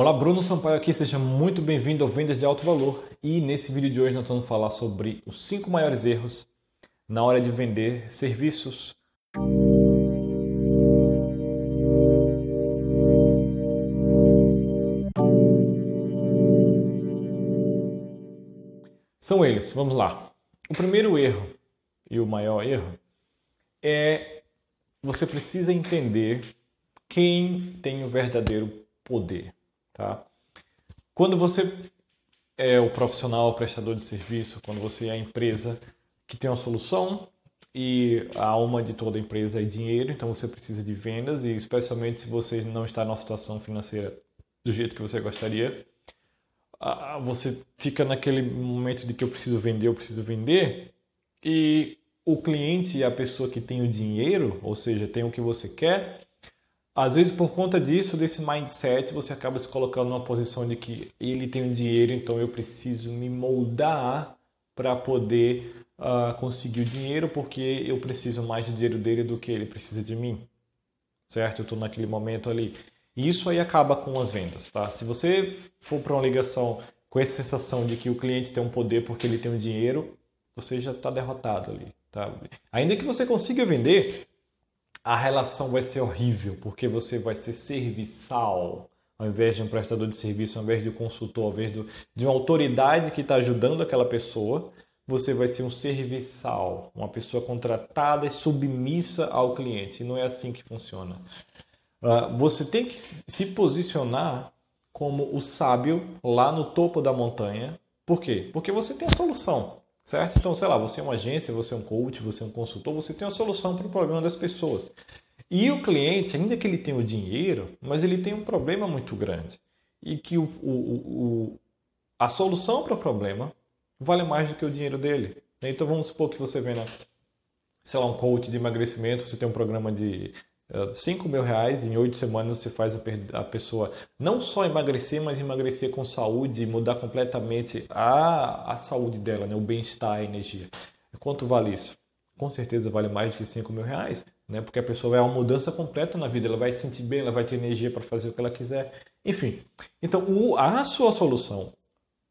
Olá, Bruno Sampaio aqui, seja muito bem-vindo ao Vendas de Alto Valor. E nesse vídeo de hoje nós vamos falar sobre os cinco maiores erros na hora de vender serviços. São eles, vamos lá. O primeiro erro e o maior erro é você precisa entender quem tem o verdadeiro poder. Tá? Quando você é o profissional, o prestador de serviço, quando você é a empresa que tem uma solução e a alma de toda empresa é dinheiro, então você precisa de vendas e especialmente se você não está numa situação financeira do jeito que você gostaria, você fica naquele momento de que eu preciso vender, eu preciso vender e o cliente e a pessoa que tem o dinheiro, ou seja, tem o que você quer, às vezes, por conta disso, desse mindset, você acaba se colocando numa posição de que ele tem o dinheiro, então eu preciso me moldar para poder uh, conseguir o dinheiro, porque eu preciso mais do dinheiro dele do que ele precisa de mim. Certo? Eu estou naquele momento ali. Isso aí acaba com as vendas. Tá? Se você for para uma ligação com essa sensação de que o cliente tem um poder porque ele tem o dinheiro, você já está derrotado ali. Tá? Ainda que você consiga vender, a relação vai ser horrível, porque você vai ser serviçal, ao invés de um prestador de serviço, ao invés de um consultor, ao invés de uma autoridade que está ajudando aquela pessoa, você vai ser um serviçal, uma pessoa contratada e submissa ao cliente. E não é assim que funciona. Uh, você tem que se posicionar como o sábio lá no topo da montanha. Por quê? Porque você tem a solução. Certo? Então, sei lá, você é uma agência, você é um coach, você é um consultor, você tem uma solução para o problema das pessoas. E o cliente, ainda que ele tenha o dinheiro, mas ele tem um problema muito grande. E que o, o, o a solução para o problema vale mais do que o dinheiro dele. Então vamos supor que você venha, sei lá, um coach de emagrecimento, você tem um programa de 5 mil reais, em oito semanas você faz a, pessoa não só emagrecer, mas emagrecer com saúde, mudar completamente a, a saúde dela, né? o bem-estar, a energia. Quanto vale isso? Com certeza vale mais do que 5 mil reais, né? porque a pessoa vai uma mudança completa na vida, ela vai se sentir bem, ela vai ter energia para fazer o que ela quiser. Enfim, então o, a sua solução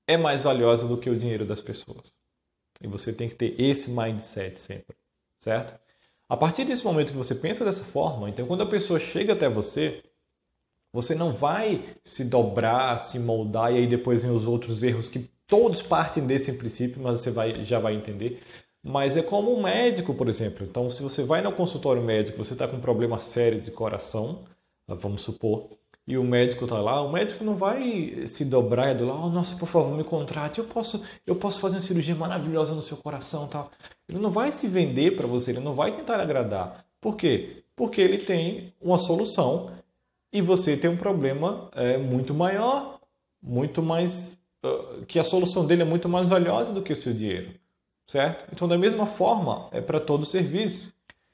é mais valiosa do que o dinheiro das pessoas. E você tem que ter esse mindset sempre, certo? A partir desse momento que você pensa dessa forma, então quando a pessoa chega até você, você não vai se dobrar, se moldar e aí depois vem os outros erros que todos partem desse princípio, mas você vai, já vai entender. Mas é como um médico, por exemplo. Então, se você vai no consultório médico, você está com um problema sério de coração, vamos supor, e o médico está lá, o médico não vai se dobrar e do lá, oh, nossa, por favor, me contrate, eu posso, eu posso fazer uma cirurgia maravilhosa no seu coração, tal. Ele não vai se vender para você, ele não vai tentar agradar. Por quê? Porque ele tem uma solução e você tem um problema é, muito maior, muito mais uh, que a solução dele é muito mais valiosa do que o seu dinheiro, certo? Então, da mesma forma, é para todo serviço.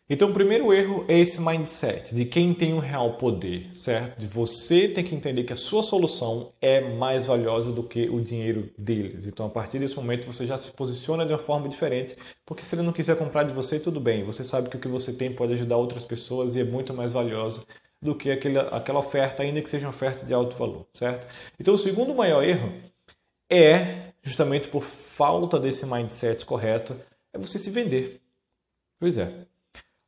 Então, o primeiro erro é esse mindset de quem tem um real poder, certo? De você ter que entender que a sua solução é mais valiosa do que o dinheiro deles. Então, a partir desse momento, você já se posiciona de uma forma diferente, porque se ele não quiser comprar de você, tudo bem. Você sabe que o que você tem pode ajudar outras pessoas e é muito mais valiosa do que aquele, aquela oferta, ainda que seja uma oferta de alto valor, certo? Então, o segundo maior erro é, justamente por falta desse mindset correto, é você se vender. Pois é.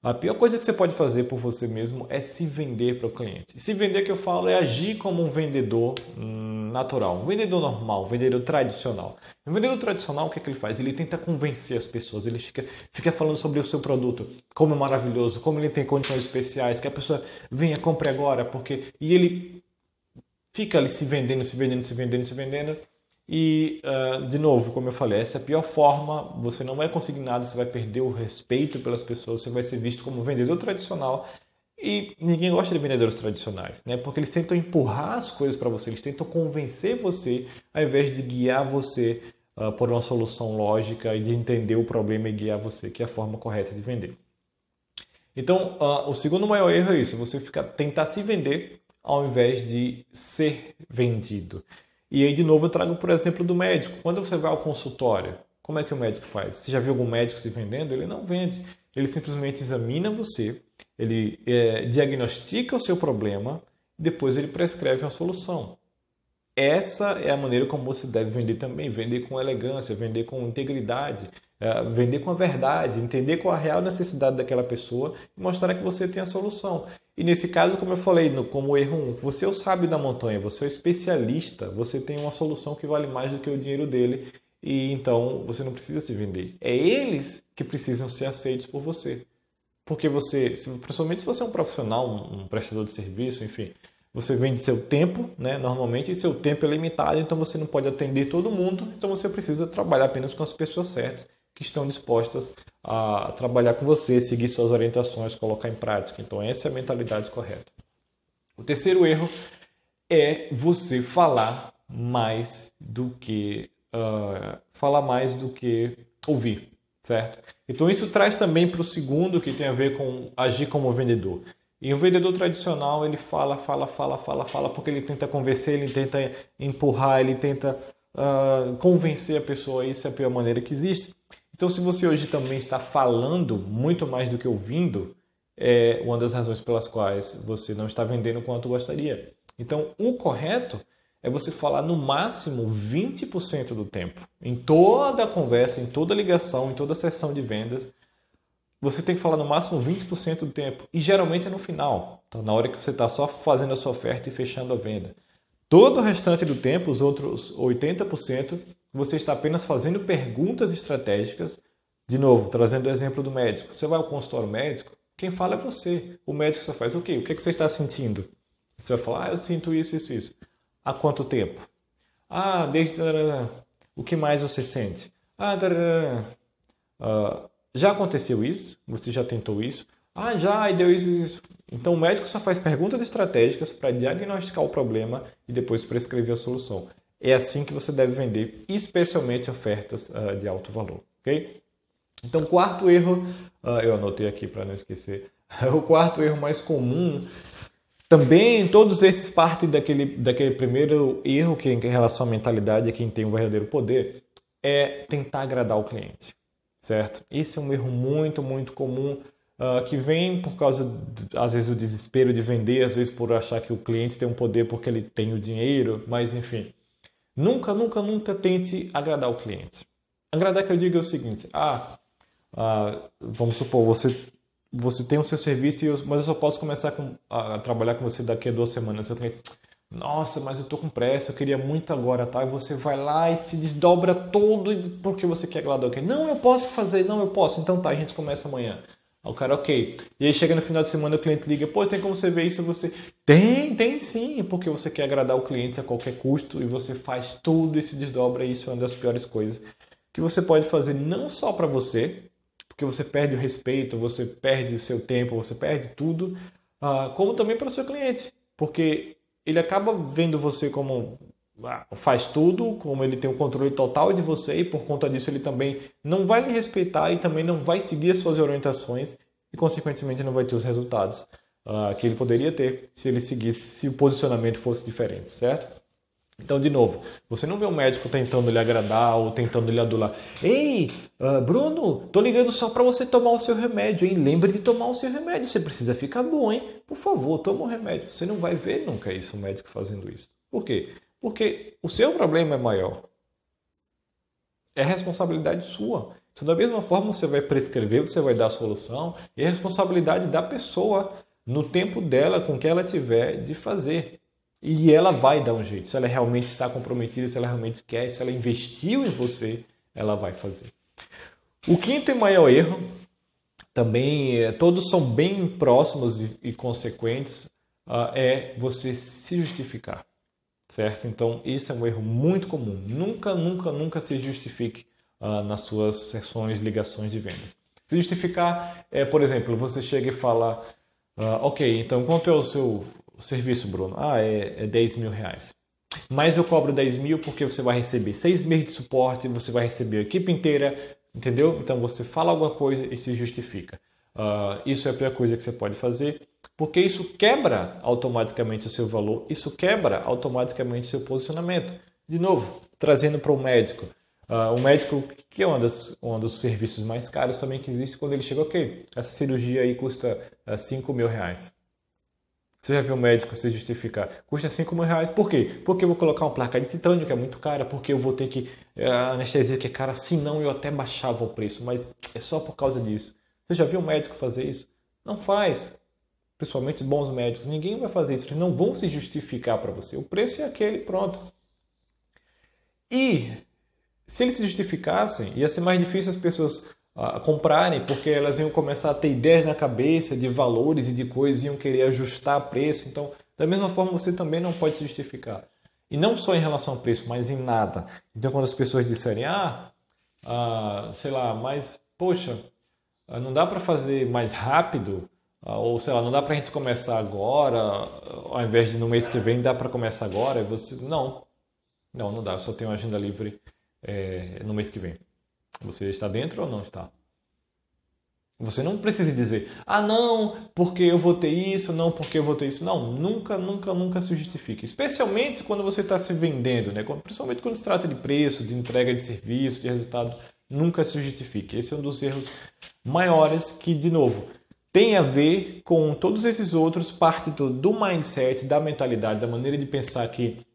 A pior coisa que você pode fazer por você mesmo é se vender para o cliente. Se vender que eu falo é agir como um vendedor natural, um vendedor normal, um vendedor tradicional. O vendedor tradicional, o que, é que ele faz? Ele tenta convencer as pessoas, ele fica, fica falando sobre o seu produto, como é maravilhoso, como ele tem condições especiais, que a pessoa venha, compre agora, porque. E ele fica ali se vendendo, se vendendo, se vendendo, se vendendo e, uh, de novo, como eu falei, essa é a pior forma. Você não vai conseguir nada, você vai perder o respeito pelas pessoas, você vai ser visto como vendedor tradicional. E ninguém gosta de vendedores tradicionais, né? Porque eles tentam empurrar as coisas para você, eles tentam convencer você ao invés de guiar você uh, por uma solução lógica e de entender o problema e guiar você, que é a forma correta de vender. Então, uh, o segundo maior erro é isso: você ficar, tentar se vender ao invés de ser vendido. E aí, de novo, eu trago por exemplo do médico. Quando você vai ao consultório, como é que o médico faz? Você já viu algum médico se vendendo? Ele não vende. Ele simplesmente examina você, ele é, diagnostica o seu problema, depois ele prescreve uma solução. Essa é a maneira como você deve vender também. Vender com elegância, vender com integridade, é, vender com a verdade, entender qual a real necessidade daquela pessoa e mostrar que você tem a solução. E nesse caso, como eu falei, no, como erro 1, um, você é o sábio da montanha, você é o especialista, você tem uma solução que vale mais do que o dinheiro dele e então você não precisa se vender. É eles que precisam ser aceitos por você. Porque você, principalmente se você é um profissional, um prestador de serviço, enfim, você vende seu tempo, né, normalmente, e seu tempo é limitado, então você não pode atender todo mundo, então você precisa trabalhar apenas com as pessoas certas que estão dispostas a trabalhar com você, seguir suas orientações, colocar em prática. Então, essa é a mentalidade correta. O terceiro erro é você falar mais do que uh, falar mais do que ouvir, certo? Então isso traz também para o segundo que tem a ver com agir como vendedor. E o vendedor tradicional ele fala, fala, fala, fala, fala porque ele tenta convencer, ele tenta empurrar, ele tenta uh, convencer a pessoa. Isso é a pior maneira que existe. Então, se você hoje também está falando muito mais do que ouvindo, é uma das razões pelas quais você não está vendendo quanto gostaria. Então, o correto é você falar no máximo 20% do tempo. Em toda a conversa, em toda a ligação, em toda a sessão de vendas, você tem que falar no máximo 20% do tempo. E geralmente é no final, então, na hora que você está só fazendo a sua oferta e fechando a venda. Todo o restante do tempo, os outros 80%, você está apenas fazendo perguntas estratégicas. De novo, trazendo o exemplo do médico. Você vai ao consultório médico, quem fala é você. O médico só faz o quê? O que, é que você está sentindo? Você vai falar, ah, eu sinto isso, isso, isso. Há quanto tempo? Ah, desde. O que mais você sente? Ah, uh, já aconteceu isso? Você já tentou isso? Ah, já, e deu isso, isso. Então o médico só faz perguntas estratégicas para diagnosticar o problema e depois prescrever a solução. É assim que você deve vender, especialmente ofertas uh, de alto valor, ok? Então, quarto erro, uh, eu anotei aqui para não esquecer. o quarto erro mais comum também todos esses partem daquele, daquele primeiro erro que em relação à mentalidade, é quem tem o verdadeiro poder, é tentar agradar o cliente, certo? Esse é um erro muito, muito comum uh, que vem por causa, às vezes, do desespero de vender, às vezes por achar que o cliente tem um poder porque ele tem o dinheiro, mas enfim. Nunca, nunca, nunca tente agradar o cliente. Agradar que eu digo é o seguinte, ah, ah vamos supor, você você tem o seu serviço, mas eu só posso começar com, a, trabalhar com você daqui a duas semanas. Nossa, mas eu tô com pressa, eu queria muito agora, tá? E você vai lá e se desdobra todo porque você quer agradar alguém. Não, eu posso fazer, não, eu posso. Então tá, a gente começa amanhã. o cara, ok. E aí chega no final de semana o cliente liga, pô, tem como você ver isso? Você, tem, tem sim, porque você quer agradar o cliente a qualquer custo e você faz tudo e se desdobra. E isso é uma das piores coisas que você pode fazer não só para você, porque você perde o respeito, você perde o seu tempo, você perde tudo, uh, como também para o seu cliente, porque ele acaba vendo você como ah, faz tudo, como ele tem o controle total de você e por conta disso ele também não vai lhe respeitar e também não vai seguir as suas orientações e consequentemente não vai ter os resultados uh, que ele poderia ter se ele seguisse, se o posicionamento fosse diferente, certo? Então, de novo, você não vê um médico tentando lhe agradar ou tentando lhe adular. Ei, uh, Bruno, tô ligando só para você tomar o seu remédio, hein? Lembre de tomar o seu remédio, você precisa ficar bom, hein? Por favor, toma o remédio. Você não vai ver nunca isso, um médico fazendo isso. Por quê? Porque o seu problema é maior. É responsabilidade sua. Então, da mesma forma, você vai prescrever, você vai dar a solução, e é responsabilidade da pessoa, no tempo dela, com que ela tiver de fazer. E ela vai dar um jeito. Se ela realmente está comprometida, se ela realmente quer, se ela investiu em você, ela vai fazer. O quinto e maior erro, também é, todos são bem próximos e, consequentes, uh, é você se justificar. Certo? Então, isso é um erro muito comum. Nunca, nunca, nunca se justifique uh, nas suas sessões, ligações de vendas. Se justificar é, por exemplo, você chega e fala, uh, ok, então quanto é o seu o serviço, Bruno? Ah, é, é 10 mil reais. Mas eu cobro 10 mil porque você vai receber seis meses de suporte, você vai receber a equipe inteira, entendeu? Então você fala alguma coisa e se justifica. Uh, isso é a pior coisa que você pode fazer, porque isso quebra automaticamente o seu valor, isso quebra automaticamente o seu posicionamento. De novo, trazendo para o médico. Uh, o médico, que é um, das, um dos serviços mais caros também que existe, quando ele chega, ok, essa cirurgia aí custa uh, ah, 5 mil reais. Você já viu o médico se justificar? Custa 5 mil reais. Por quê? Porque eu vou colocar uma placa de titânio que é muito cara, porque eu vou ter que. Eh, a anestesia que é cara, senão eu até baixava o preço, mas é só por causa disso. Você já viu um médico fazer isso? Não faz. Principalmente bons médicos. Ninguém vai fazer isso. Eles não vão se justificar para você. O preço é aquele, pronto. E se eles se justificassem, ia ser mais difícil as pessoas uh, comprarem, porque elas iam começar a ter ideias na cabeça de valores e de coisas, iam querer ajustar preço. Então, da mesma forma, você também não pode se justificar. E não só em relação ao preço, mas em nada. Então, quando as pessoas disserem, ah, ah sei lá, mas, poxa, ah, não dá para fazer mais rápido, ah, ou sei lá, não dá para a gente começar agora, ao invés de no mês que vem, dá para começar agora? Você, não, não, não dá, eu só tenho agenda livre é, no mês que vem. Você está dentro ou não está? Você não precisa dizer, ah, não, porque eu vou ter isso, não, porque eu vou ter isso. Não, nunca, nunca, nunca se justifique. Especialmente quando você está se vendendo, né? principalmente quando se trata de preço, de entrega de serviço, de resultado, nunca se justifique. Esse é um dos erros maiores que, de novo, tem a ver com todos esses outros, parte do, do mindset, da mentalidade, da maneira de pensar que,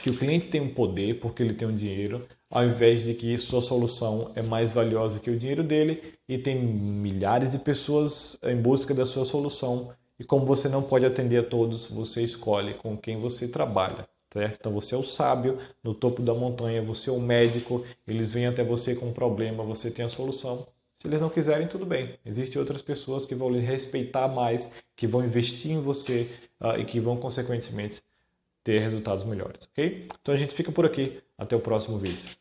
que o cliente tem um poder porque ele tem um dinheiro, ao invés de que sua solução é mais valiosa que o dinheiro dele e tem milhares de pessoas em busca da sua solução e como você não pode atender a todos, você escolhe com quem você trabalha, certo? Então você é o sábio no topo da montanha, você é o médico, eles vêm até você com um problema, você tem a solução. Se eles não quiserem, tudo bem. Existem outras pessoas que vão lhe respeitar mais, que vão investir em você uh, e que vão, consequentemente, ter resultados melhores, ok? Então a gente fica por aqui. Até o próximo vídeo.